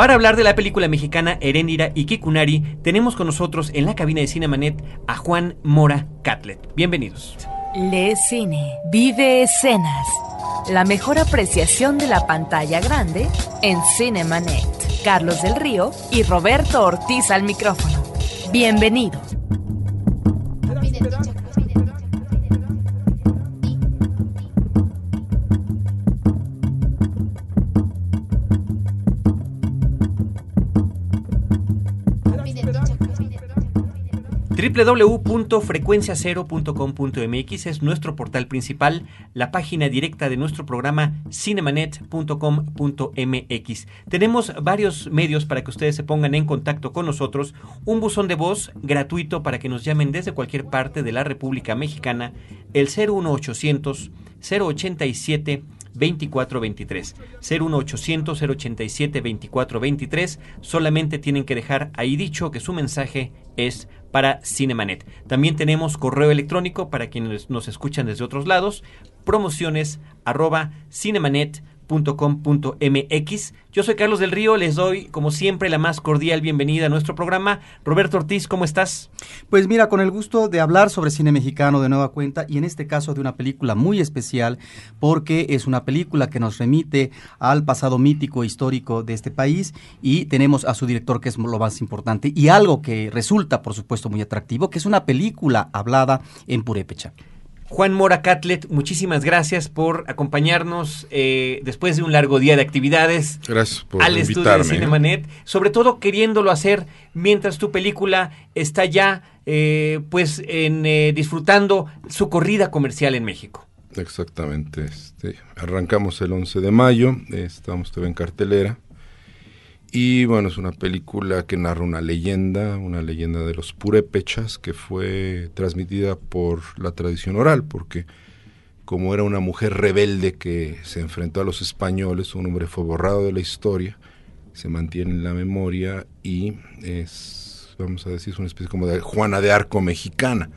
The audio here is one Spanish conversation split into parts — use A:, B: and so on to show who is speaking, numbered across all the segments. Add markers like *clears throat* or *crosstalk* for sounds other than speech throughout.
A: Para hablar de la película mexicana Heréndira y Kikunari, tenemos con nosotros en la cabina de Cinemanet a Juan Mora Catlet. Bienvenidos.
B: Le cine, vive escenas. La mejor apreciación de la pantalla grande en Cinemanet. Carlos del Río y Roberto Ortiz al micrófono. Bienvenidos.
A: www.frecuenciacero.com.mx es nuestro portal principal, la página directa de nuestro programa cinemanet.com.mx. Tenemos varios medios para que ustedes se pongan en contacto con nosotros, un buzón de voz gratuito para que nos llamen desde cualquier parte de la República Mexicana, el 01800 087 2423 01800 087 2423 solamente tienen que dejar ahí dicho que su mensaje es para Cinemanet. También tenemos correo electrónico para quienes nos escuchan desde otros lados, promociones arroba cinemanet Yo soy Carlos del Río, les doy como siempre la más cordial bienvenida a nuestro programa. Roberto Ortiz, ¿cómo estás?
C: Pues mira, con el gusto de hablar sobre cine mexicano de nueva cuenta y en este caso de una película muy especial porque es una película que nos remite al pasado mítico e histórico de este país y tenemos a su director que es lo más importante y algo que resulta por supuesto muy atractivo, que es una película hablada en purépecha.
A: Juan Mora Catlet, muchísimas gracias por acompañarnos eh, después de un largo día de actividades.
D: Gracias por
A: al estudio de Cinemanet, sobre todo queriéndolo hacer mientras tu película está ya eh, pues en, eh, disfrutando su corrida comercial en México.
D: Exactamente, este, arrancamos el 11 de mayo, estamos todavía en cartelera y bueno, es una película que narra una leyenda, una leyenda de los purépechas que fue transmitida por la tradición oral, porque como era una mujer rebelde que se enfrentó a los españoles, un hombre fue borrado de la historia, se mantiene en la memoria y es, vamos a decir, es una especie como de Juana de Arco mexicana.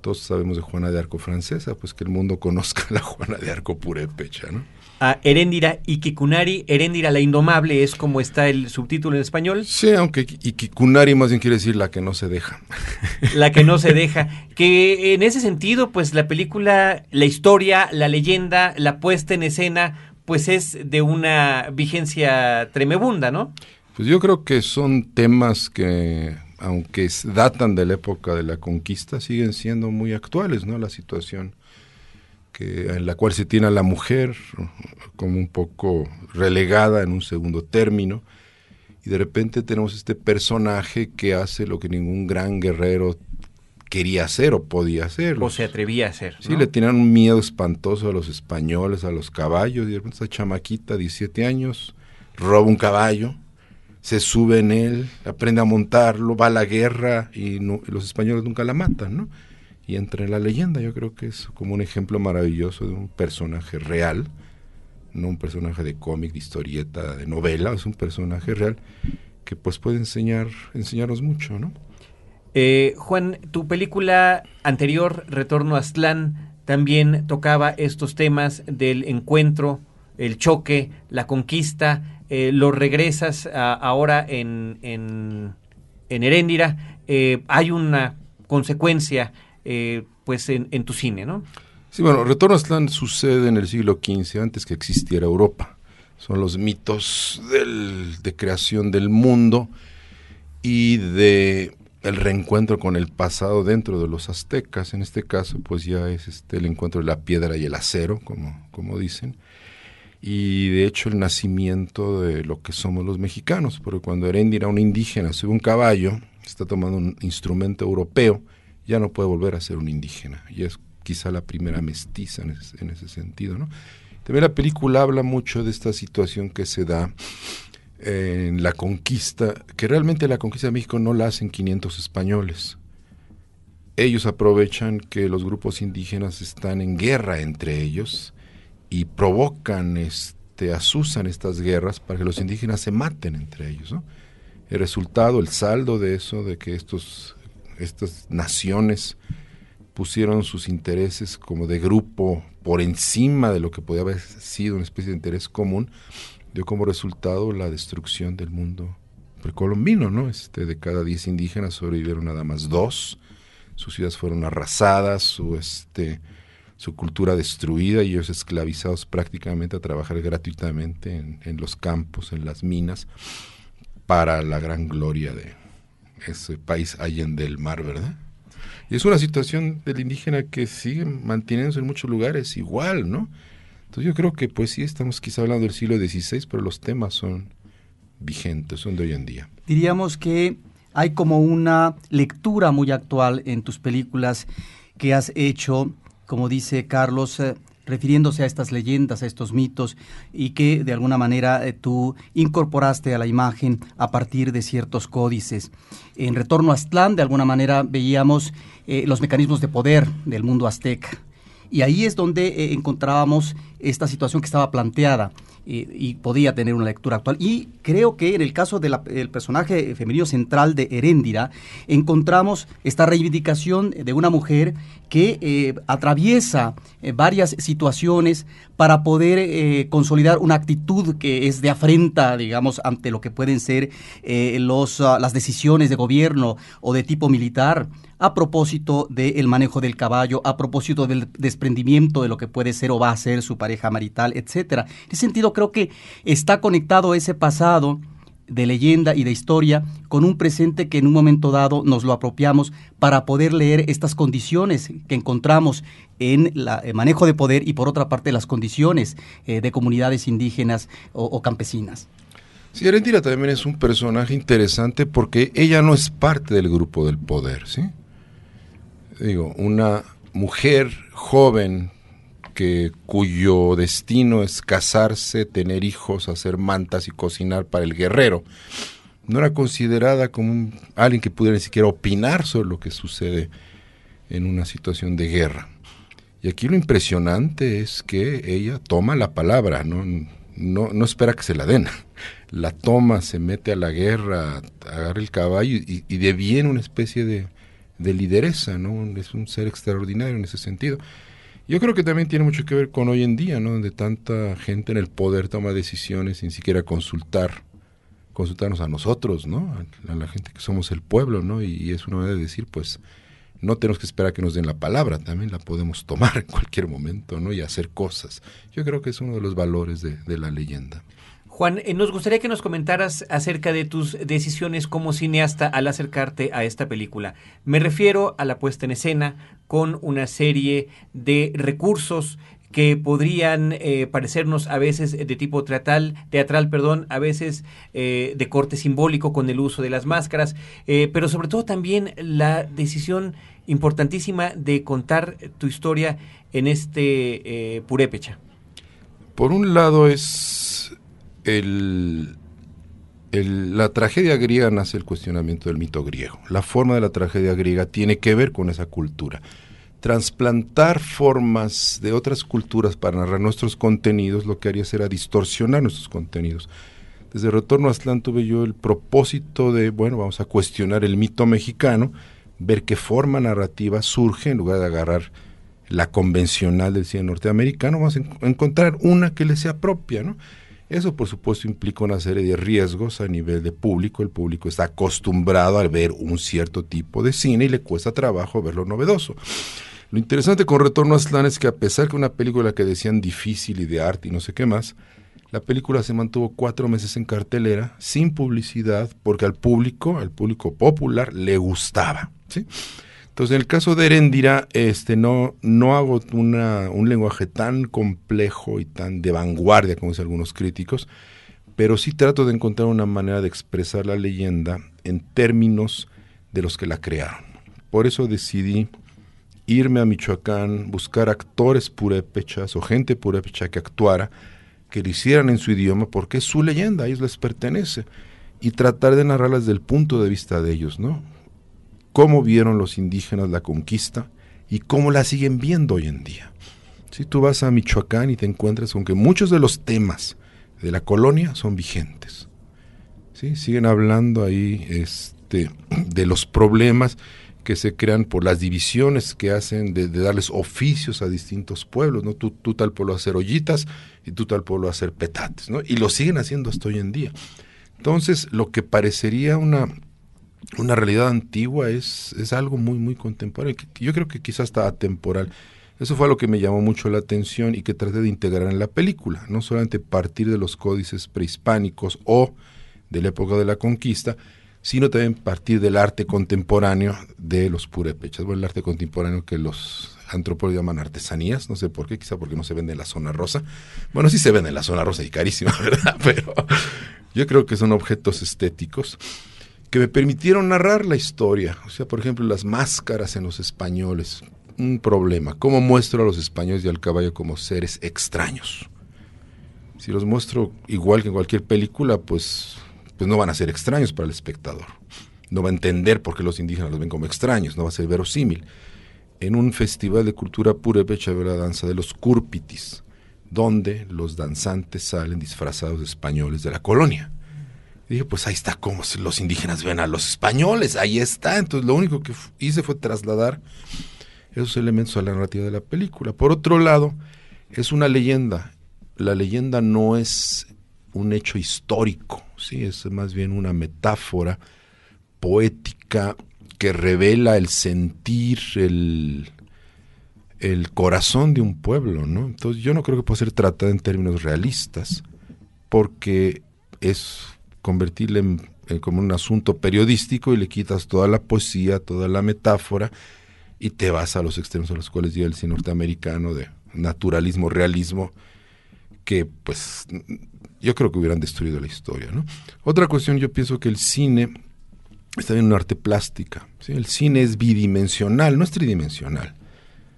D: Todos sabemos de Juana de Arco francesa, pues que el mundo conozca a *laughs* la Juana de Arco purépecha, ¿no?
A: A Heréndira Ikikunari. Heréndira la Indomable es como está el subtítulo en español.
D: Sí, aunque Ikikunari más bien quiere decir la que no se deja. *laughs*
A: La que no se deja. Que en ese sentido, pues la película, la historia, la leyenda, la puesta en escena, pues es de una vigencia tremebunda, ¿no?
D: Pues yo creo que son temas que, aunque datan de la época de la conquista, siguen siendo muy actuales, ¿no? La situación que, en la cual se tiene a la mujer como un poco relegada en un segundo término, y de repente tenemos este personaje que hace lo que ningún gran guerrero quería hacer o podía hacer.
A: O se atrevía a hacer.
D: Sí, le tenían un miedo espantoso a los españoles, a los caballos, y de repente esta chamaquita, 17 años, roba un caballo, se sube en él, aprende a montarlo, va a la guerra y, y los españoles nunca la matan, ¿no? Y entra en la leyenda. Yo creo que es como un ejemplo maravilloso de un personaje real, no un personaje de cómic, de historieta, de novela, es un personaje real que pues puede enseñar, enseñarnos mucho, ¿no?
A: Eh, Juan, tu película anterior, Retorno a Aztlán, también tocaba estos temas del encuentro, el choque, la conquista, eh, lo regresas ahora en, en, en Heréndira, eh, hay una consecuencia eh, pues en, tu cine, ¿no?
D: Sí, bueno, Retorno a Aztlán sucede en el siglo XV, antes que existiera Europa. Son los mitos de creación del mundo y de el reencuentro con el pasado dentro de los aztecas. En este caso, pues ya es este, el encuentro de la piedra y el acero, como, como dicen. Y de hecho el nacimiento de lo que somos los mexicanos, porque cuando Heréndira, un indígena, sube un caballo, está tomando un instrumento europeo, ya no puede volver a ser un indígena. Y es quizá la primera mestiza en ese, sentido. ¿no? También la película habla mucho de esta situación que se da en la conquista, que realmente la conquista de México no la hacen 500 españoles. Ellos aprovechan que los grupos indígenas están en guerra entre ellos y provocan, este, asusan estas guerras para que los indígenas se maten entre ellos. El resultado, el saldo de eso, de que estos estas naciones pusieron sus intereses como de grupo por encima de lo que podía haber sido una especie de interés común, dio como resultado la destrucción del mundo precolombino, ¿no? Este, de cada 10 indígenas sobrevivieron nada más dos, sus ciudades fueron arrasadas, su, este, su cultura destruida y ellos esclavizados prácticamente a trabajar gratuitamente en, en los campos, en las minas, para la gran gloria de ese país allende el mar, ¿verdad? Y es una situación del indígena que sigue manteniéndose en muchos lugares igual, ¿no? Entonces yo creo que pues sí estamos quizá hablando del siglo XVI, pero los temas son vigentes, son de hoy en día.
C: Diríamos que hay como una lectura muy actual en tus películas que has hecho, como dice Carlos, eh, refiriéndose a estas leyendas, a estos mitos, y que de alguna manera eh, tú incorporaste a la imagen a partir de ciertos códices. En Retorno a Aztlán, de alguna manera, veíamos eh, los mecanismos de poder del mundo azteca. Y ahí es donde eh, encontrábamos esta situación que estaba planteada y podía tener una lectura actual. Y creo que en el caso del personaje femenino central de Heréndira, encontramos esta reivindicación de una mujer que eh, atraviesa eh, varias situaciones para poder eh, consolidar una actitud que es de afrenta, digamos, ante lo que pueden ser los, ah, las decisiones de gobierno o de tipo militar a propósito del manejo del caballo, a propósito del desprendimiento de lo que puede ser o va a ser su pareja marital, etcétera. En ese sentido, creo que está conectado ese pasado de leyenda y de historia con un presente que en un momento dado nos lo apropiamos para poder leer estas condiciones que encontramos en el manejo de poder y por otra parte las condiciones eh, de comunidades indígenas o, campesinas.
D: Sí, Arendira también es un personaje interesante porque ella no es parte del grupo del poder, ¿sí? Digo, una mujer joven que cuyo destino es casarse, tener hijos, hacer mantas y cocinar para el guerrero. No era considerada como alguien que pudiera ni siquiera opinar sobre lo que sucede en una situación de guerra. Y aquí lo impresionante es que ella toma la palabra, no, no, espera que se la den. La toma, se mete a la guerra, agarra el caballo y, y deviene una especie de, de lideresa, ¿no? Es un ser extraordinario en ese sentido. Yo creo que también tiene mucho que ver con hoy en día, ¿no? Donde tanta gente en el poder toma decisiones sin siquiera consultar, consultarnos a nosotros, ¿no? A, la gente que somos el pueblo, ¿no? Y, es una manera de decir, pues, no tenemos que esperar que nos den la palabra, también la podemos tomar *laughs* en cualquier momento, ¿no? Y hacer cosas. Yo creo que es uno de los valores de, de la leyenda.
A: Juan, eh, nos gustaría que nos comentaras acerca de tus decisiones como cineasta al acercarte a esta película. Me refiero a la puesta en escena con una serie de recursos que podrían eh, parecernos a veces de tipo teatral, teatral perdón, a veces eh, de corte simbólico con el uso de las máscaras, pero sobre todo también la decisión importantísima de contar tu historia en este purépecha.
D: Por un lado es el, la tragedia griega nace el cuestionamiento del mito griego. La forma de la tragedia griega tiene que ver con esa cultura. Transplantar formas de otras culturas para narrar nuestros contenidos lo que haría será distorsionar nuestros contenidos. Desde Retorno a Aztlán tuve yo el propósito de, bueno, vamos a cuestionar el mito mexicano, ver qué forma narrativa surge en lugar de agarrar la convencional del cine norteamericano, vamos a encontrar una que le sea propia, ¿no? Eso, por supuesto, implica una serie de riesgos a nivel de público. El público está acostumbrado a ver un cierto tipo de cine y le cuesta trabajo ver lo novedoso. Lo interesante con Retorno a Aztlán es que a pesar que una película que decían difícil y de arte y no sé qué más, la película se mantuvo cuatro meses en cartelera, sin publicidad, porque al público, al público popular, le gustaba. ¿sí? Entonces, en el caso de Erendira, este, no, no hago un lenguaje tan complejo y tan de vanguardia como dicen algunos críticos, pero sí trato de encontrar una manera de expresar la leyenda en términos de los que la crearon. Por eso decidí irme a Michoacán, buscar actores purépechas o gente purépecha que actuara, que lo hicieran en su idioma, porque es su leyenda, a ellos les pertenece, y tratar de narrarla desde el punto de vista de ellos, ¿no? Cómo vieron los indígenas la conquista y cómo la siguen viendo hoy en día. Si tú vas a Michoacán y te encuentras con que muchos de los temas de la colonia son vigentes. ¿sí? Siguen hablando ahí este, *clears throat* de los problemas que se crean por las divisiones que hacen de, darles oficios a distintos pueblos, ¿no? Tú, tú, tal pueblo hacer ollitas y tú tal pueblo hacer petates, ¿no? Y lo siguen haciendo hasta hoy en día. Entonces, lo que parecería una, una realidad antigua es, es algo muy, muy contemporáneo. Yo creo que quizás está atemporal. Eso fue lo que me llamó mucho la atención y que traté de integrar en la película, no solamente partir de los códices prehispánicos o de la época de la conquista, sino también partir del arte contemporáneo de los purépechas, bueno, el arte contemporáneo que los antropólogos llaman artesanías, no sé por qué, quizá porque no se vende en la zona rosa. Bueno, sí se vende en la zona rosa y carísima, *laughs* ¿verdad? Pero yo creo que son objetos estéticos que me permitieron narrar la historia. O sea, por ejemplo, las máscaras en los españoles. Un problema. ¿Cómo muestro a los españoles y al caballo como seres extraños? Si los muestro igual que en cualquier película, pues pues no van a ser extraños para el espectador. No va a entender por qué los indígenas los ven como extraños, no va a ser verosímil. En un festival de cultura purépecha veo la danza de los curpitis, donde los danzantes salen disfrazados de españoles de la colonia. Dije, pues ahí está como los indígenas ven a los españoles, ahí está. Entonces lo único que hice fue trasladar esos elementos a la narrativa de la película. Por otro lado, es una leyenda. La leyenda no es un hecho histórico, ¿sí? es más bien una metáfora poética que revela el sentir, el, el corazón de un pueblo. ¿no? Entonces yo no creo que pueda ser tratada en términos realistas, porque es convertirle en, como un asunto periodístico y le quitas toda la poesía, toda la metáfora y te vas a los extremos a los cuales llega el cine norteamericano de naturalismo, realismo, que pues yo creo que hubieran destruido la historia. ¿no? Otra cuestión, yo pienso que el cine está en un arte plástica. El cine es bidimensional, no es tridimensional.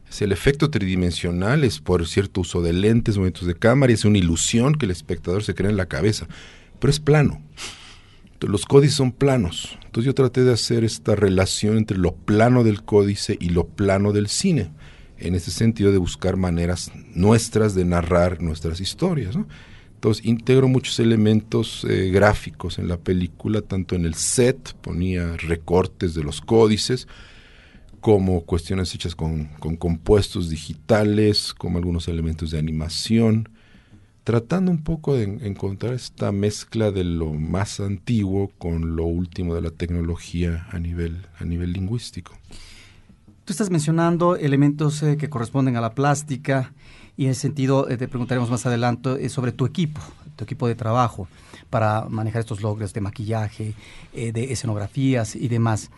D: Es el efecto tridimensional es por cierto uso de lentes, movimientos de cámara, y es una ilusión que el espectador se crea en la cabeza, pero es plano. los códices son planos. Entonces yo traté de hacer esta relación entre lo plano del códice y lo plano del cine, en ese sentido de buscar maneras nuestras de narrar nuestras historias. ¿no? Entonces integro muchos elementos eh, gráficos en la película, tanto en el set, ponía recortes de los códices, como cuestiones hechas con, compuestos digitales, como algunos elementos de animación, tratando un poco de encontrar esta mezcla de lo más antiguo con lo último de la tecnología a nivel, a nivel lingüístico.
C: Tú estás mencionando elementos eh, que corresponden a la plástica, y en ese sentido eh, te preguntaremos más adelante eh, sobre tu equipo, tu equipo de trabajo para manejar estos logros de maquillaje, de escenografías y demás.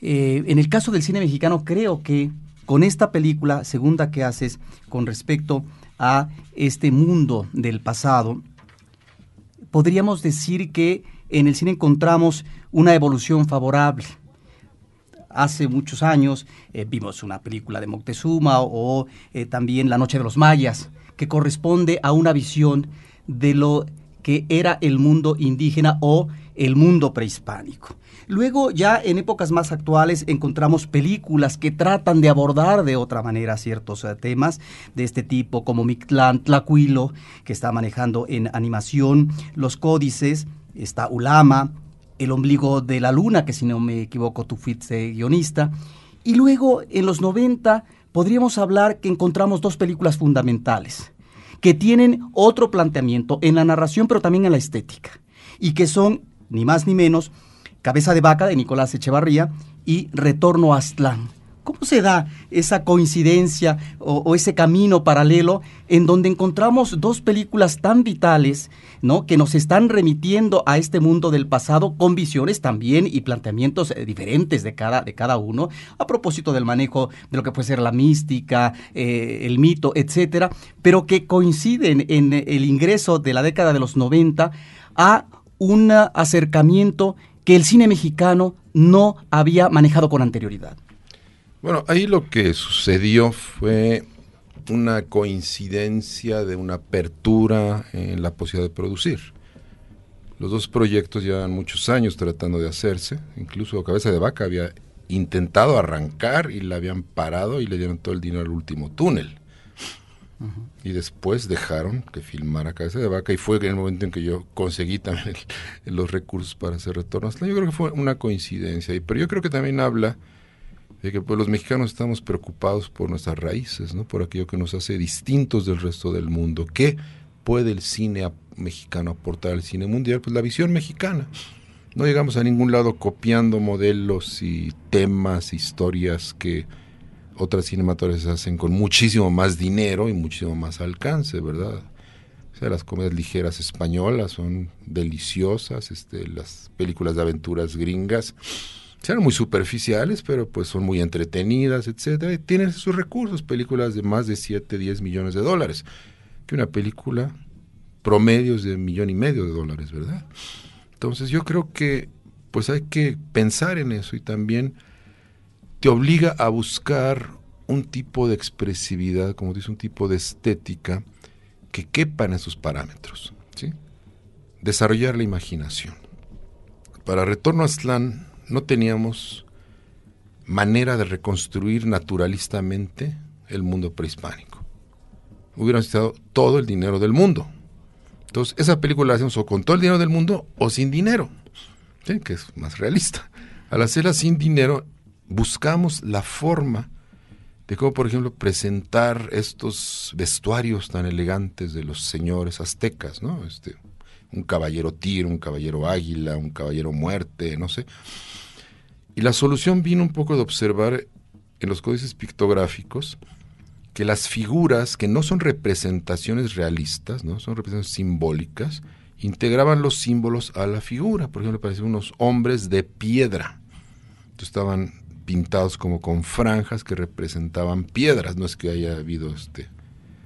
C: en el caso del cine mexicano, creo que con esta película segunda que haces con respecto a este mundo del pasado, podríamos decir que en el cine encontramos una evolución favorable hace muchos años eh, vimos una película de Moctezuma o, eh, también La Noche de los Mayas, que corresponde a una visión de lo que era el mundo indígena o el mundo prehispánico. Luego ya en épocas más actuales encontramos películas que tratan de abordar de otra manera ciertos eh, temas de este tipo, como Mictlán Tlacuilo, que está manejando en animación los códices, está Ulama, el ombligo de la luna, que si no me equivoco tú fuiste guionista. Y luego en los 90 podríamos hablar que encontramos dos películas fundamentales, que tienen otro planteamiento en la narración, pero también en la estética, y que son, ni más ni menos, Cabeza de Vaca de Nicolás Echevarría y Retorno a Aztlán ¿Cómo se da esa coincidencia o, ese camino paralelo en donde encontramos dos películas tan vitales, ¿no? que nos están remitiendo a este mundo del pasado con visiones también y planteamientos eh, diferentes de cada, de cada uno, a propósito del manejo de lo que puede ser la mística, eh, el mito, etcétera, pero que coinciden en el ingreso de la década de los 90 a un acercamiento que el cine mexicano no había manejado con anterioridad.
D: Bueno, ahí lo que sucedió fue una coincidencia de una apertura en la posibilidad de producir. Los dos proyectos llevan muchos años tratando de hacerse, incluso Cabeza de Vaca había intentado arrancar y la habían parado y le dieron todo el dinero al último túnel. Y después dejaron que filmara Cabeza de Vaca y fue en el momento en que yo conseguí también los recursos para hacer retornos. Yo creo que fue una coincidencia, pero yo creo que también habla de que pues, los mexicanos estamos preocupados por nuestras raíces, ¿no? por aquello que nos hace distintos del resto del mundo. ¿Qué puede el cine mexicano aportar al cine mundial? Pues la visión mexicana. No llegamos a ningún lado copiando modelos y temas, historias que otras cinematográficas hacen con muchísimo más dinero y muchísimo más alcance, ¿verdad? O sea, las comedias ligeras españolas son deliciosas, este, las películas de aventuras gringas sean muy superficiales, pero pues son muy entretenidas, etcétera, y tienen sus recursos, películas de más de 7, 10 millones de dólares, que una película promedios de millón y medio de dólares, ¿verdad? Entonces yo creo que pues hay que pensar en eso y también te obliga a buscar un tipo de expresividad, como dice, un tipo de estética que quepa en esos parámetros. Desarrollar la imaginación. Para Retorno a Slan no teníamos manera de reconstruir naturalistamente el mundo prehispánico. Hubieran necesitado todo el dinero del mundo. Entonces, esa película la hacemos o con todo el dinero del mundo o sin dinero, que es más realista. Al hacerla sin dinero, buscamos la forma de cómo, por ejemplo, presentar estos vestuarios tan elegantes de los señores aztecas, ¿no? Este, un caballero tiro, un caballero águila, un caballero muerte, no sé. Y la solución vino un poco de observar en los códices pictográficos que las figuras, que no son representaciones realistas, ¿no? son representaciones simbólicas, integraban los símbolos a la figura. Por ejemplo, parecían unos hombres de piedra. Entonces estaban pintados como con franjas que representaban piedras. No es que haya habido este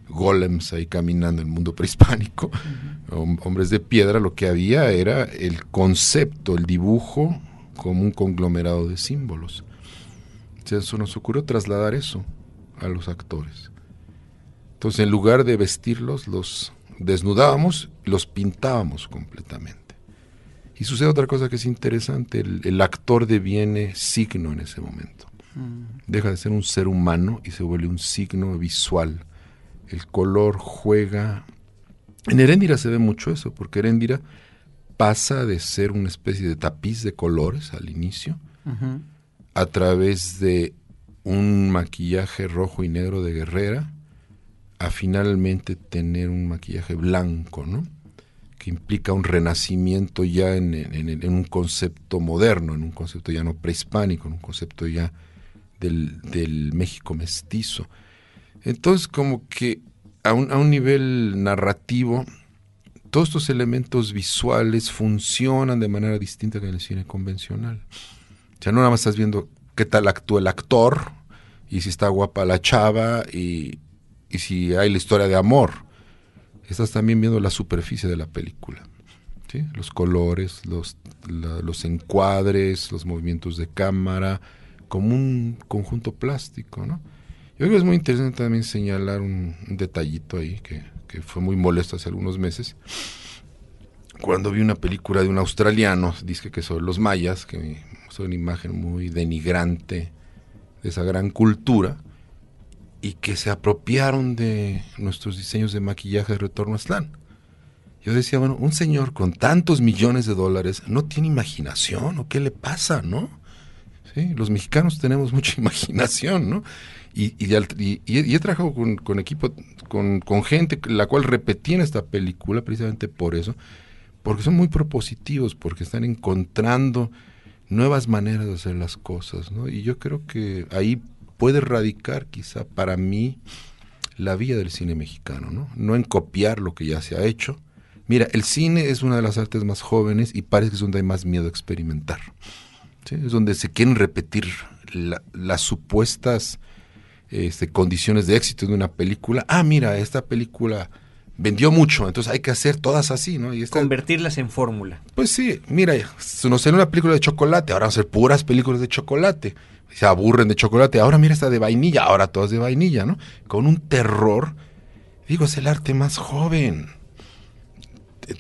D: golems ahí caminando en el mundo prehispánico, hombres de piedra, lo que había era el concepto, el dibujo como un conglomerado de símbolos. Entonces nos ocurrió trasladar eso a los actores. Entonces, en lugar de vestirlos, los desnudábamos y los pintábamos completamente. Y sucede otra cosa que es interesante, el, actor deviene signo en ese momento. Mm. Deja de ser un ser humano y se vuelve un signo visual. El color juega... En Heréndira se ve mucho eso, porque Heréndira pasa de ser una especie de tapiz de colores al inicio, a través de un maquillaje rojo y negro de guerrera a finalmente tener un maquillaje blanco, ¿no? Que implica un renacimiento ya en, un concepto moderno, en un concepto ya no prehispánico, en un concepto ya del, del México mestizo. Entonces, como que a un, a un nivel narrativo, todos estos elementos visuales funcionan de manera distinta que en el cine convencional. O sea, no nada más estás viendo qué tal actúa el actor y si está guapa la chava y, si hay la historia de amor. Estás también viendo la superficie de la película. Los colores, los, los encuadres, los movimientos de cámara, como un conjunto plástico. ¿no? Yo creo que es muy interesante también señalar un, detallito ahí que, que fue muy molesto hace algunos meses cuando vi una película de un australiano, dice que son los mayas, que son una imagen muy denigrante de esa gran cultura, y que se apropiaron de nuestros diseños de maquillaje de retorno a Slan. Yo decía, bueno, un señor con tantos millones de dólares no tiene imaginación, ¿o qué le pasa, no? ¿Sí? Los mexicanos tenemos *laughs* mucha imaginación, ¿no? Y, y, he trabajado con, con equipo, con, con, gente la cual repetía en esta película precisamente por eso, porque son muy propositivos, porque están encontrando nuevas maneras de hacer las cosas, ¿no? Y yo creo que ahí puede radicar quizá para mí la vía del cine mexicano, ¿no? No en copiar lo que ya se ha hecho. Mira, el cine es una de las artes más jóvenes y parece que es donde hay más miedo a experimentar. Es donde se quieren repetir las supuestas este, condiciones de éxito de una película. Ah, mira, esta película vendió mucho, entonces hay que hacer todas así, ¿no?
A: Y Convertirlas en fórmula.
D: Pues sí, mira, se nos salió una película de chocolate, ahora van a ser puras películas de chocolate. Se aburren de chocolate, ahora mira esta de vainilla, ahora todas de vainilla, ¿no? Con un terror. Digo, es el arte más joven.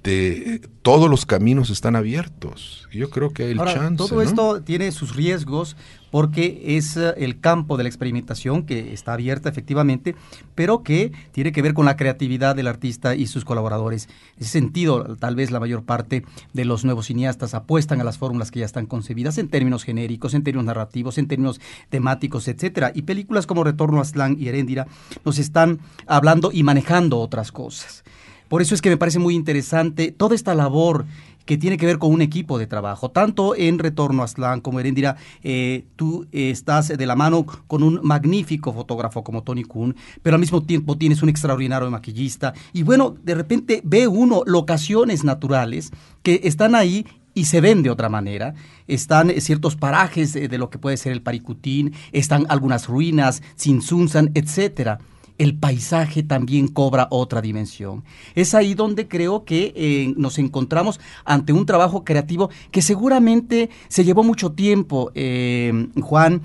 D: De, todos los caminos están abiertos. Yo creo que hay el chance.
C: Todo esto tiene sus riesgos porque es eh, el campo de la experimentación que está abierta efectivamente, pero que tiene que ver con la creatividad del artista y sus colaboradores. En ese sentido, tal vez la mayor parte de los nuevos cineastas apuestan a las fórmulas que ya están concebidas en términos genéricos, en términos narrativos, en términos temáticos, etcétera. Y películas como Retorno a Slang y Heréndira nos están hablando y manejando otras cosas. Por eso es que me parece muy interesante toda esta labor que tiene que ver con un equipo de trabajo. Tanto en Retorno a Slan como Erendira, eh, tú estás de la mano con un magnífico fotógrafo como Tony Kuhn, pero al mismo tiempo tienes un extraordinario maquillista. Y bueno, de repente ve uno locaciones naturales que están ahí y se ven de otra manera. Están ciertos parajes de, lo que puede ser el Paricutín, están algunas ruinas, Sinsunzan, etcétera el paisaje también cobra otra dimensión. Es ahí donde creo que eh, nos encontramos ante un trabajo creativo que seguramente se llevó mucho tiempo, eh, Juan.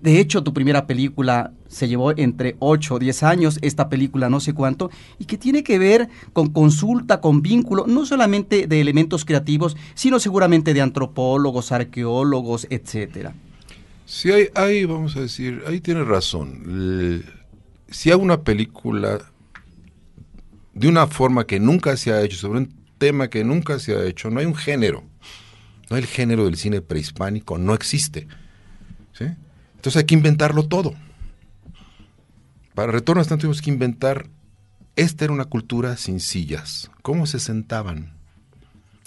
C: De hecho, tu primera película se llevó entre 8 o 10 años, esta película no sé cuánto, y que tiene que ver con consulta, con vínculo, no solamente de elementos creativos, sino seguramente de antropólogos, arqueólogos, etcétera.
D: Sí, hay, hay, vamos a decir, ahí tienes razón si hago una película de una forma que nunca se ha hecho, sobre un tema que nunca se ha hecho, no hay un género. No el género del cine prehispánico, no existe. Entonces hay que inventarlo todo. Para Retorno hasta tuvimos que inventar, esta era una cultura sin sillas. ¿Cómo se sentaban?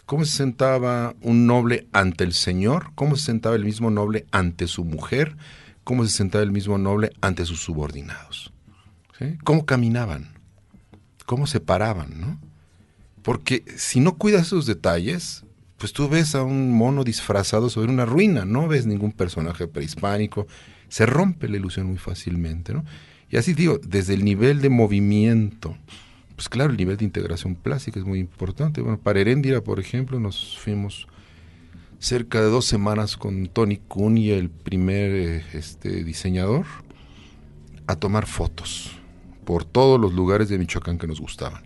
D: ¿Cómo se sentaba un noble ante el Señor? ¿Cómo se sentaba el mismo noble ante su mujer? ¿Cómo se sentaba el mismo noble ante sus subordinados? ¿Cómo caminaban? ¿Cómo se paraban? ¿no? Porque si no cuidas esos detalles, pues tú ves a un mono disfrazado sobre una ruina, no ves ningún personaje prehispánico, se rompe la ilusión muy fácilmente, ¿no? Y así digo, desde el nivel de movimiento, pues claro, el nivel de integración plástica es muy importante. Bueno, para Heréndira, por ejemplo, nos fuimos cerca de dos semanas con Tony y el primer eh, este, diseñador a tomar fotos por todos los lugares de Michoacán que nos gustaban.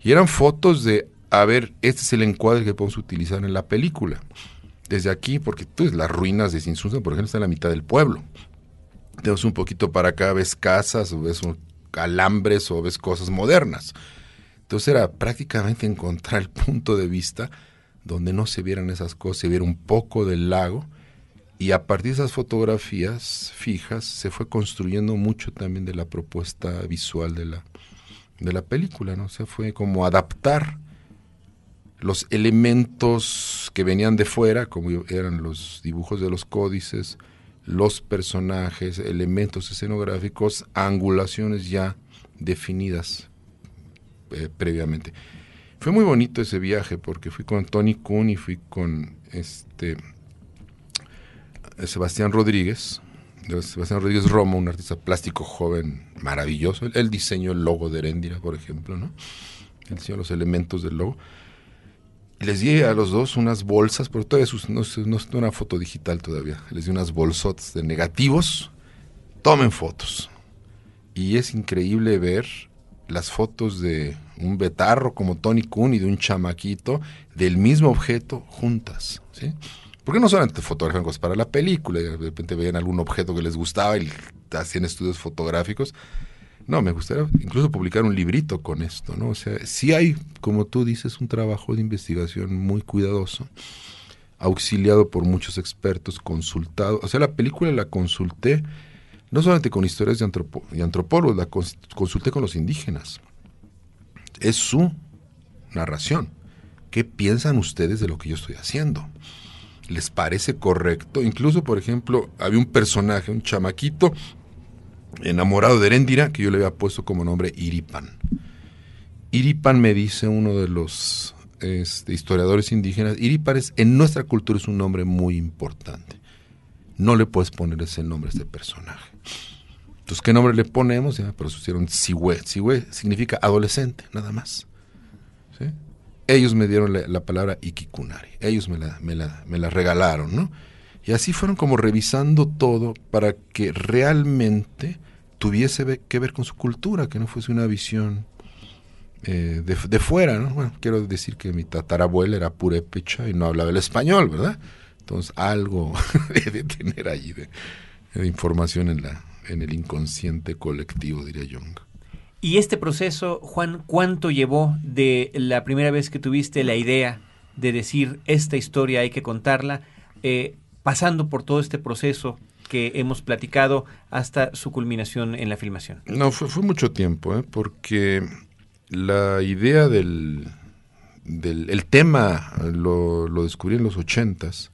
D: Y eran fotos de, a ver, este es el encuadre que podemos utilizar en la película. Desde aquí, porque pues, las ruinas de Sinsunza, por ejemplo, están en la mitad del pueblo. Tenemos un poquito para acá, ves casas, o ves alambres, o ves cosas modernas. Entonces era prácticamente encontrar el punto de vista donde no se vieran esas cosas, se viera un poco del lago y a partir de esas fotografías fijas se fue construyendo mucho también de la propuesta visual de la, de la película, ¿no? se fue como adaptar los elementos que venían de fuera, como eran los dibujos de los códices, los personajes, elementos escenográficos, angulaciones ya definidas eh, previamente. Fue muy bonito ese viaje porque fui con Tony Kuhn y fui con este Sebastián Rodríguez, Sebastián Rodríguez Romo, un artista plástico joven maravilloso. Él, diseñó el logo de Heréndira, por ejemplo, ¿no? Él diseñó los elementos del logo. Les di a los dos unas bolsas, pero todavía no, no, es una foto digital todavía. Les di unas bolsotas de negativos. Tomen fotos. Y es increíble ver las fotos de un betarro como Tony Kuhn y de un chamaquito del mismo objeto juntas, ¿sí? Porque no solamente fotografian cosas para la película, de repente veían algún objeto que les gustaba y hacían estudios fotográficos. No, me gustaría incluso publicar un librito con esto, ¿no? O sea, sí hay, como tú dices, un trabajo de investigación muy cuidadoso, auxiliado por muchos expertos, consultado. O sea, la película la consulté no solamente con historias de, de antropólogos, la consulté con los indígenas. Es su narración. ¿Qué piensan ustedes de lo que yo estoy haciendo? Les parece correcto. Incluso, por ejemplo, había un personaje, un chamaquito enamorado de Erendira, que yo le había puesto como nombre Iripan. Iripan me dice uno de los este, historiadores indígenas, Iripan es, en nuestra cultura es un nombre muy importante. No le puedes poner ese nombre a este personaje. Entonces, ¿qué nombre le ponemos? Ya, pero pusieron Siwe. Siwe significa adolescente, nada más. Ellos me dieron la, palabra Ikikunari, ellos me la, me, la, me la regalaron, ¿no? Y así fueron como revisando todo para que realmente tuviese que ver con su cultura, que no fuese una visión eh, de, de, fuera, ¿no? Bueno, quiero decir que mi tatarabuela era purépecha y no hablaba el español, ¿verdad? Entonces algo *laughs* debe tener allí de, de, información en, la, en el inconsciente colectivo, diría Jung.
A: Y este proceso, Juan, ¿cuánto llevó de la primera vez que tuviste la idea de decir esta historia hay que contarla, eh, pasando por todo este proceso que hemos platicado hasta su culminación en la filmación?
D: No, fue, fue mucho tiempo, ¿eh? porque la idea del, del el tema lo, lo, descubrí en los ochentas,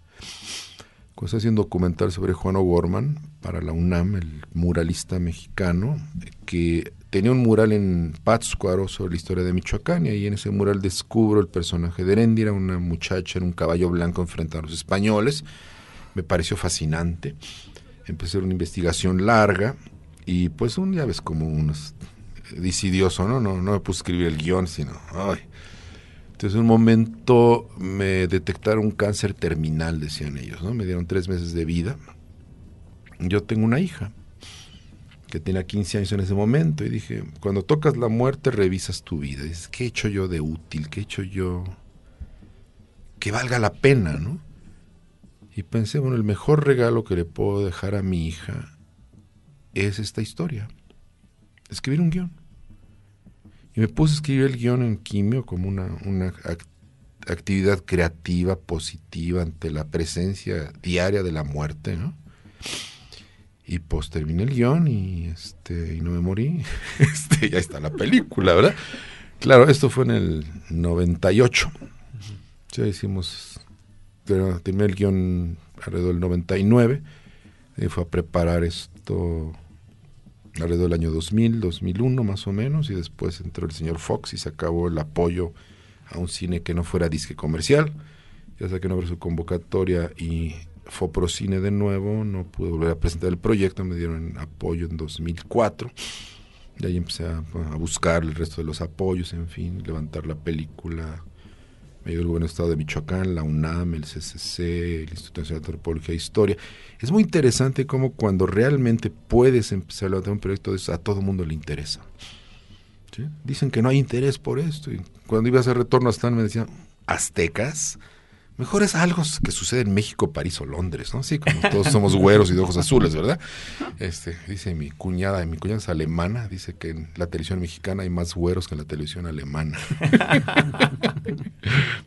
D: cuando estaba haciendo documental sobre Juan O'Gorman para la UNAM, el muralista mexicano, que tenía un mural en Pátzcuaro sobre la historia de Michoacán y en ese mural descubro el personaje de Heréndira, una muchacha en un caballo blanco enfrente a los españoles. Me pareció fascinante. Empecé una investigación larga y pues un día ves como unos decidioso, ¿no? No, no me puse a escribir el guion, sino... Entonces en un momento me detectaron un cáncer terminal, decían ellos, ¿no? Me dieron tres meses de vida. Yo tengo una hija que tenía 15 años en ese momento y dije, cuando tocas la muerte revisas tu vida. dices, ¿qué he hecho yo de útil? ¿Qué he hecho yo que valga la pena, no? Y pensé, bueno, el mejor regalo que le puedo dejar a mi hija es esta historia. Escribir un guion. Y me puse a escribir el guion en quimio como una, una actividad creativa, positiva ante la presencia diaria de la muerte, ¿no? Y pues terminé el guion y, este, y no me morí. *laughs* Este, ya está la película, ¿verdad? Claro, esto fue en el 98. Ya hicimos, terminé el guion alrededor del 99. Y fue a preparar esto alrededor del año 2000, 2001 más o menos. Y después entró el señor Fox y se acabó el apoyo a un cine que no fuera disque comercial. Ya no abrió su convocatoria y Foprocine de nuevo, no pude volver a presentar el proyecto, me dieron apoyo en 2004. De ahí empecé a, buscar el resto de los apoyos, en fin, levantar la película. Me dio el Gobierno Estado de Michoacán, la UNAM, el CCC, el Instituto Nacional de Antropología e Historia. Es muy interesante cómo cuando realmente puedes empezar a levantar un proyecto de eso, a todo mundo le interesa. Dicen que no hay interés por esto. Y cuando iba a hacer retorno a Stan me decían, ¿aztecas? Mejor es algo que sucede en México, París o Londres, ¿no? Sí, como todos somos güeros y de ojos azules, ¿verdad? Este, dice mi cuñada, mi cuñada es alemana, dice que en la televisión mexicana hay más güeros que en la televisión alemana. *laughs*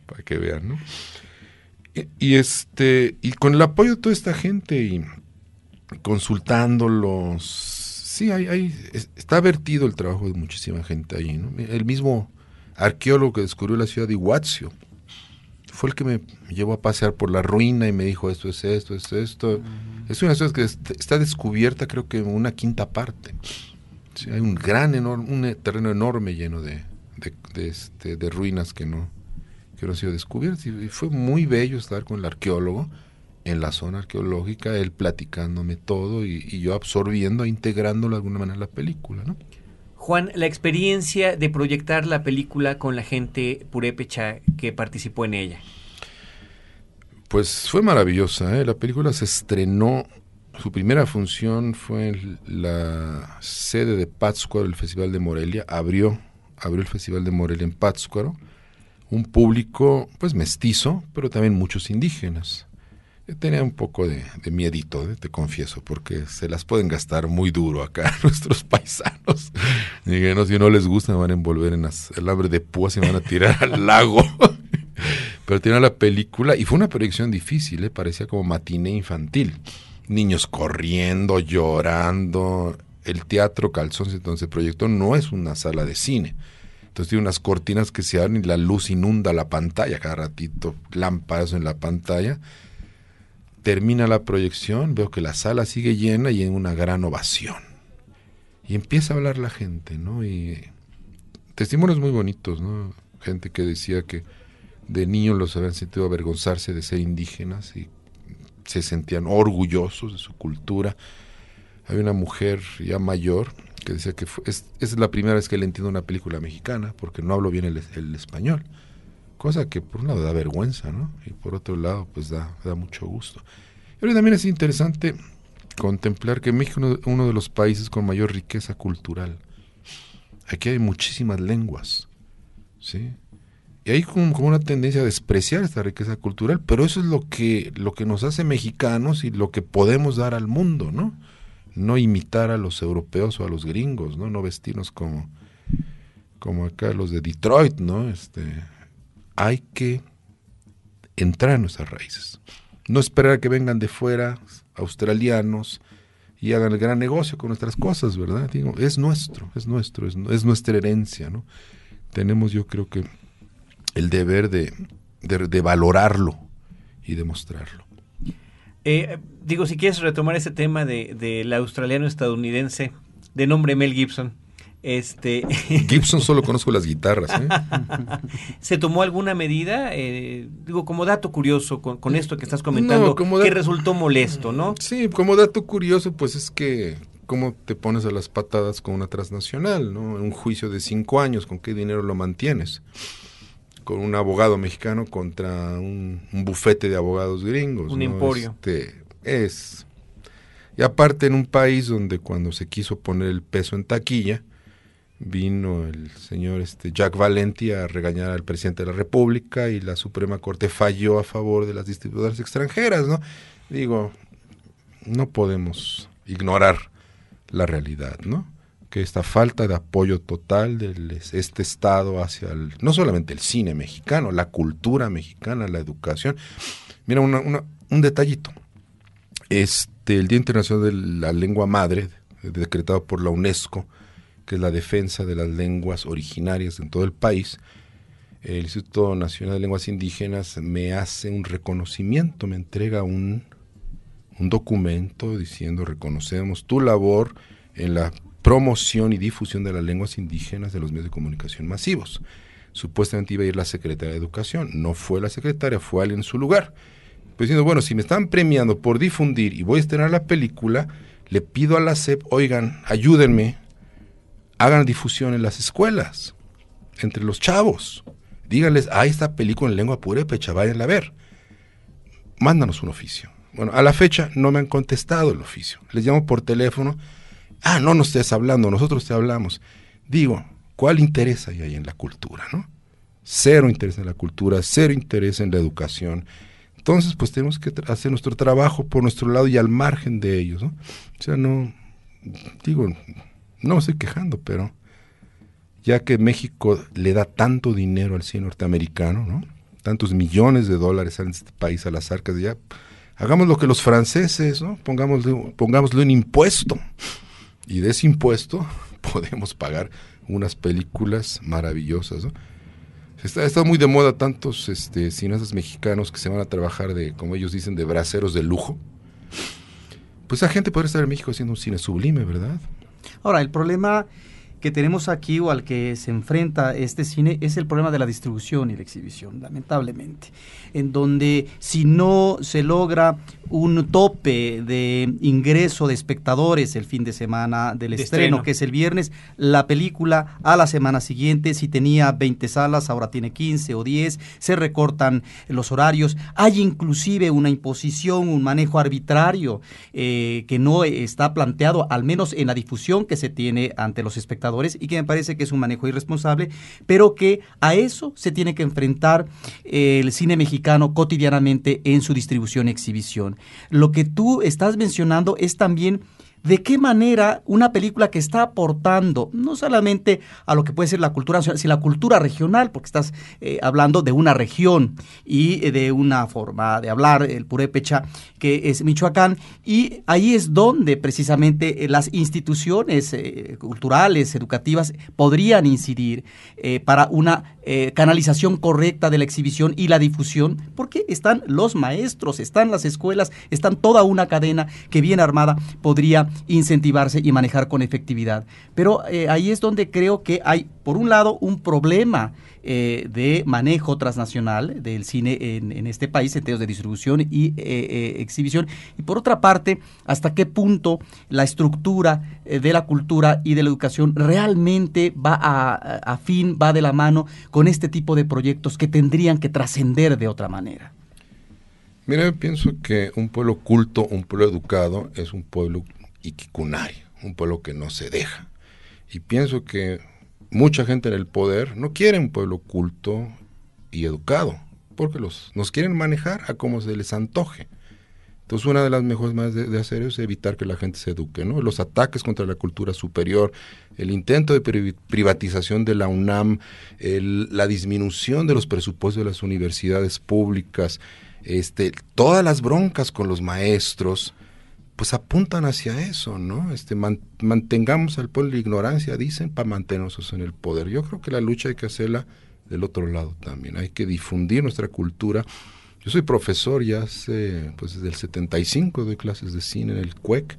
D: Para que vean, ¿no? Y, este, y con el apoyo de toda esta gente y consultándolos, sí, hay, hay, está vertido el trabajo de muchísima gente ahí, ¿no? El mismo arqueólogo que descubrió la ciudad de Iguazio, fue el que me llevó a pasear por la ruina y me dijo esto es esto, esto es esto. Uh -huh. Es una ciudad que está descubierta creo que en una quinta parte. Sí, hay un gran, enorme, un terreno enorme lleno de, de, de, este, de ruinas que no, que no han sido descubiertas. Y fue muy bello estar con el arqueólogo en la zona arqueológica, él platicándome todo y, y yo absorbiendo, integrándolo de alguna manera en la película, ¿no?
A: Juan, la experiencia de proyectar la película con la gente purépecha que participó en ella.
D: Pues fue maravillosa. ¿eh? La película se estrenó, su primera función fue en la sede de Pátzcuaro, el Festival de Morelia. Abrió, abrió el Festival de Morelia en Pátzcuaro. Un público, pues mestizo, pero también muchos indígenas. Yo tenía un poco de, de miedito, ¿eh? te confieso, porque se las pueden gastar muy duro acá *laughs* nuestros paisanos. *laughs* No, si no les gusta, me van a envolver en alambre de púas y me van a tirar al *laughs* lago. Pero tiene la película, y fue una proyección difícil, ¿eh? parecía como matiné infantil. Niños corriendo, llorando. El teatro Calzón, se proyectó, no es una sala de cine. Entonces tiene unas cortinas que se abren y la luz inunda la pantalla, cada ratito lámparas en la pantalla termina la proyección, veo que la sala sigue llena y en una gran ovación. Y empieza a hablar la gente, ¿no? Y testimonios muy bonitos, ¿no? Gente que decía que de niños los habían sentido avergonzarse de ser indígenas y se sentían orgullosos de su cultura. Hay una mujer ya mayor que decía que fue, es, la primera vez que le entiendo una película mexicana porque no hablo bien el español cosa que por un lado da vergüenza, ¿no? Y por otro lado, pues da, da mucho gusto. Pero también es interesante contemplar que México es uno, de los países con mayor riqueza cultural. Aquí hay muchísimas lenguas. ¿sí? Y hay como, como, una tendencia a despreciar esta riqueza cultural, pero eso es lo que, lo que nos hace mexicanos y lo que podemos dar al mundo, ¿no? No imitar a los europeos o a los gringos, ¿no? No vestirnos como, como acá los de Detroit, ¿no? Este, hay que entrar en nuestras raíces. No esperar a que vengan de fuera, australianos, y hagan el gran negocio con nuestras cosas, ¿verdad? Digo, es nuestro, es nuestro, es, es nuestra herencia, ¿no? Tenemos, yo creo que el deber de, de, valorarlo y demostrarlo.
A: Eh, digo, si quieres retomar ese tema del de, australiano estadounidense de nombre Mel Gibson. Este... *laughs*
D: Gibson solo conozco las guitarras. ¿eh? *laughs*
A: ¿Se tomó alguna medida? Eh, digo, como dato curioso con, esto que estás comentando, que resultó molesto, ¿no?
D: Sí, como dato curioso, pues es que cómo te pones a las patadas con una transnacional, ¿no? Un juicio de cinco años, ¿con qué dinero lo mantienes? con un abogado mexicano contra un, bufete de abogados gringos.
A: Un emporio.
D: Este, es. Y aparte en un país donde cuando se quiso poner el peso en taquilla, vino el señor este Jack Valenti a regañar al presidente de la República y la Suprema Corte falló a favor de las distribuidoras extranjeras, ¿no? Digo, no podemos ignorar la realidad, ¿no? que esta falta de apoyo total de este Estado hacia el, no solamente el cine mexicano, la cultura mexicana, la educación. Mira, un detallito. Este, el Día Internacional de la Lengua Madre, decretado por la UNESCO, que es la defensa de las lenguas originarias en todo el país, el Instituto Nacional de Lenguas Indígenas me hace un reconocimiento, me entrega un, un documento diciendo reconocemos tu labor en la promoción y difusión de las lenguas indígenas de los medios de comunicación masivos. Supuestamente iba a ir la secretaria de Educación, no fue la secretaria, fue alguien en su lugar. Pues diciendo, bueno, si me están premiando por difundir y voy a estrenar la película, le pido a la SEP, oigan, ayúdenme, hagan difusión en las escuelas, entre los chavos. Díganles, hay esta película en lengua purépecha, vayan a ver. Mándanos un oficio. Bueno, a la fecha no me han contestado el oficio. Les llamo por teléfono Ah, no nos estés hablando, nosotros te hablamos. Digo, ¿cuál interés hay ahí en la cultura, no? Cero interés en la cultura, cero interés en la educación. Entonces, pues tenemos que hacer nuestro trabajo por nuestro lado y al margen de ellos, ¿no? O sea, no, digo, no me estoy quejando, pero ya que México le da tanto dinero al cine norteamericano, ¿no? Tantos millones de dólares a este país a las arcas, ya hagamos lo que los franceses, ¿no? Pongámosle, un impuesto y de ese impuesto *laughs* podemos pagar unas películas maravillosas. ¿no? Está, está muy de moda tantos este, cineastas mexicanos que se van a trabajar de, como ellos dicen, de braceros de lujo. Pues esa gente podría estar en México haciendo un cine sublime, ¿verdad?
C: Ahora, el problema que tenemos aquí o al que se enfrenta este cine es el problema de la distribución y la exhibición, lamentablemente, en donde si no se logra un tope de ingreso de espectadores el fin de semana del estreno, que es el viernes, la película a la semana siguiente, si tenía 20 salas, ahora tiene 15 o 10, se recortan los horarios, hay inclusive una imposición, un manejo arbitrario eh, que no está planteado, al menos en la difusión que se tiene ante los espectadores y que me parece que es un manejo irresponsable, pero que a eso se tiene que enfrentar el cine mexicano cotidianamente en su distribución y exhibición. Lo que tú estás mencionando es también de qué manera una película que está aportando no solamente a lo que puede ser la cultura nacional, sino la cultura regional, porque estás eh, hablando de una región y eh, de una forma de hablar, el purépecha, que es Michoacán, y ahí es donde precisamente eh, las instituciones culturales, educativas, podrían incidir para una canalización correcta de la exhibición y la difusión, porque están los maestros, están las escuelas, están toda una cadena que bien armada podría incentivarse y manejar con efectividad. Pero eh, ahí es donde creo que hay, por un lado, un problema eh, de manejo transnacional del cine en, este país, en términos de distribución y eh, exhibición, y por otra parte, hasta qué punto la estructura de la cultura y de la educación realmente va a, a fin, va de la mano con este tipo de proyectos que tendrían que trascender de otra manera.
D: Mira, yo pienso que un pueblo culto, un pueblo educado, es un pueblo Iquikunari, un pueblo que no se deja. Y pienso que mucha gente en el poder no quiere un pueblo culto y educado, porque los, nos quieren manejar a como se les antoje. Entonces, una de las mejores maneras de, hacer es evitar que la gente se eduque, ¿no? Los ataques contra la cultura superior, el intento de privatización de la UNAM, la disminución de los presupuestos de las universidades públicas, este, todas las broncas con los maestros, pues apuntan hacia eso, ¿no? Este, mantengamos al pueblo de ignorancia, dicen, para mantenernos en el poder. Yo creo que la lucha hay que hacerla del otro lado también. Hay que difundir nuestra cultura yo soy profesor ya hace, pues desde el 75 doy clases de cine en el CUEC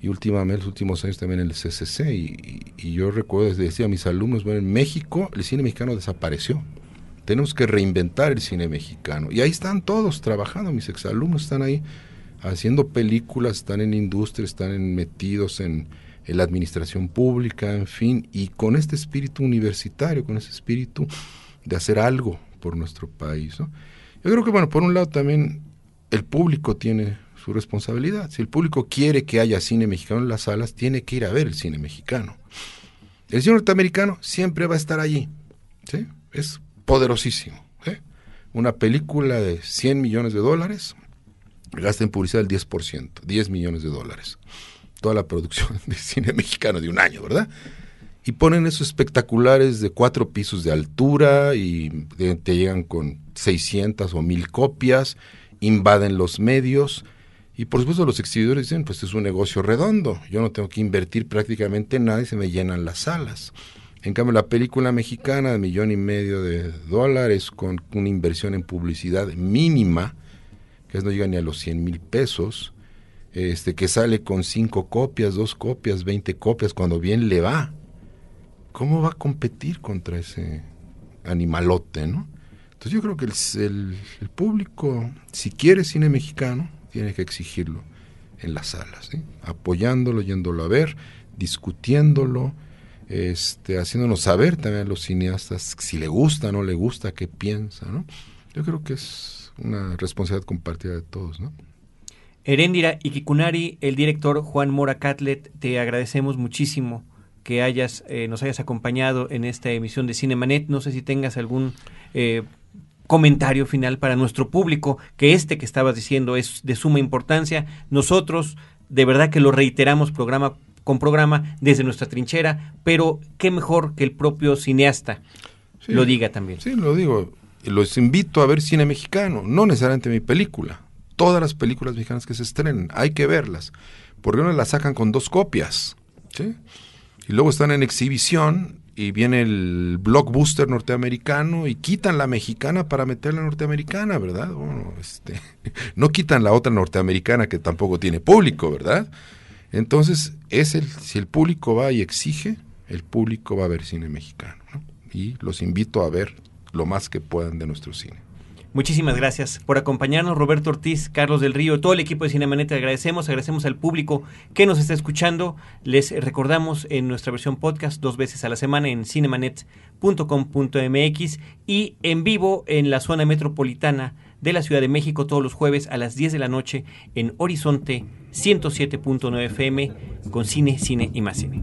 D: y últimamente, los últimos años también en el CCC. Y, yo recuerdo, desde decía a mis alumnos, bueno, en México el cine mexicano desapareció. Tenemos que reinventar el cine mexicano. Y ahí están todos trabajando, mis exalumnos están ahí haciendo películas, están en industria, están metidos en, la administración pública, en fin, y con este espíritu universitario, con ese espíritu de hacer algo por nuestro país. ¿no? Yo creo que, bueno, por un lado también el público tiene su responsabilidad. Si el público quiere que haya cine mexicano en las salas, tiene que ir a ver el cine mexicano. El cine norteamericano siempre va a estar allí. ¿sí? Es poderosísimo. Una película de 100 millones de dólares gasta en publicidad el 10%, 10 millones de dólares. Toda la producción *laughs* de cine mexicano de un año, ¿verdad? Y ponen esos espectaculares de cuatro pisos de altura y te llegan con 600 o 1000 copias, invaden los medios y por supuesto los exhibidores dicen, pues es un negocio redondo, yo no tengo que invertir prácticamente nada y se me llenan las salas. En cambio, la película mexicana de millón y medio de dólares con una inversión en publicidad mínima, que no llega ni a los 100 mil pesos, este, que sale con cinco copias, dos copias, 20 copias, cuando bien le va. ¿Cómo va a competir contra ese animalote, no? Entonces yo creo que el, público, si quiere cine mexicano, tiene que exigirlo en las salas, apoyándolo, yéndolo a ver, discutiéndolo, este, haciéndonos saber también a los cineastas si le gusta, no le gusta, qué piensa, ¿no? Yo creo que es una responsabilidad compartida de todos, ¿no?
A: Erendira Ikikunari, el director Juan Mora Catlet, te agradecemos muchísimo que hayas, eh, nos hayas acompañado en esta emisión de Cinemanet. No sé si tengas algún eh, comentario final para nuestro público, que este que estabas diciendo es de suma importancia. Nosotros, de verdad que lo reiteramos programa con programa desde nuestra trinchera, pero qué mejor que el propio cineasta lo diga también.
D: Sí, lo digo. Los invito a ver cine mexicano, no necesariamente mi película. Todas las películas mexicanas que se estrenen, hay que verlas. Porque uno las sacan con dos copias. Y luego están en exhibición y viene el blockbuster norteamericano y quitan la mexicana para meter la norteamericana, ¿verdad? Este, *laughs* no quitan la otra norteamericana que tampoco tiene público, ¿verdad? Entonces, es el, si el público va y exige, el público va a ver cine mexicano. Y los invito a ver lo más que puedan de nuestro cine.
A: Muchísimas gracias por acompañarnos, Roberto Ortiz, Carlos del Río, todo el equipo de Cinemanet. Agradecemos, agradecemos al público que nos está escuchando. Les recordamos en nuestra versión podcast dos veces a la semana en cinemanet.com.mx y en vivo en la zona metropolitana de la Ciudad de México todos los jueves a las 10 de la noche en Horizonte 107.9 FM con cine, cine y más cine.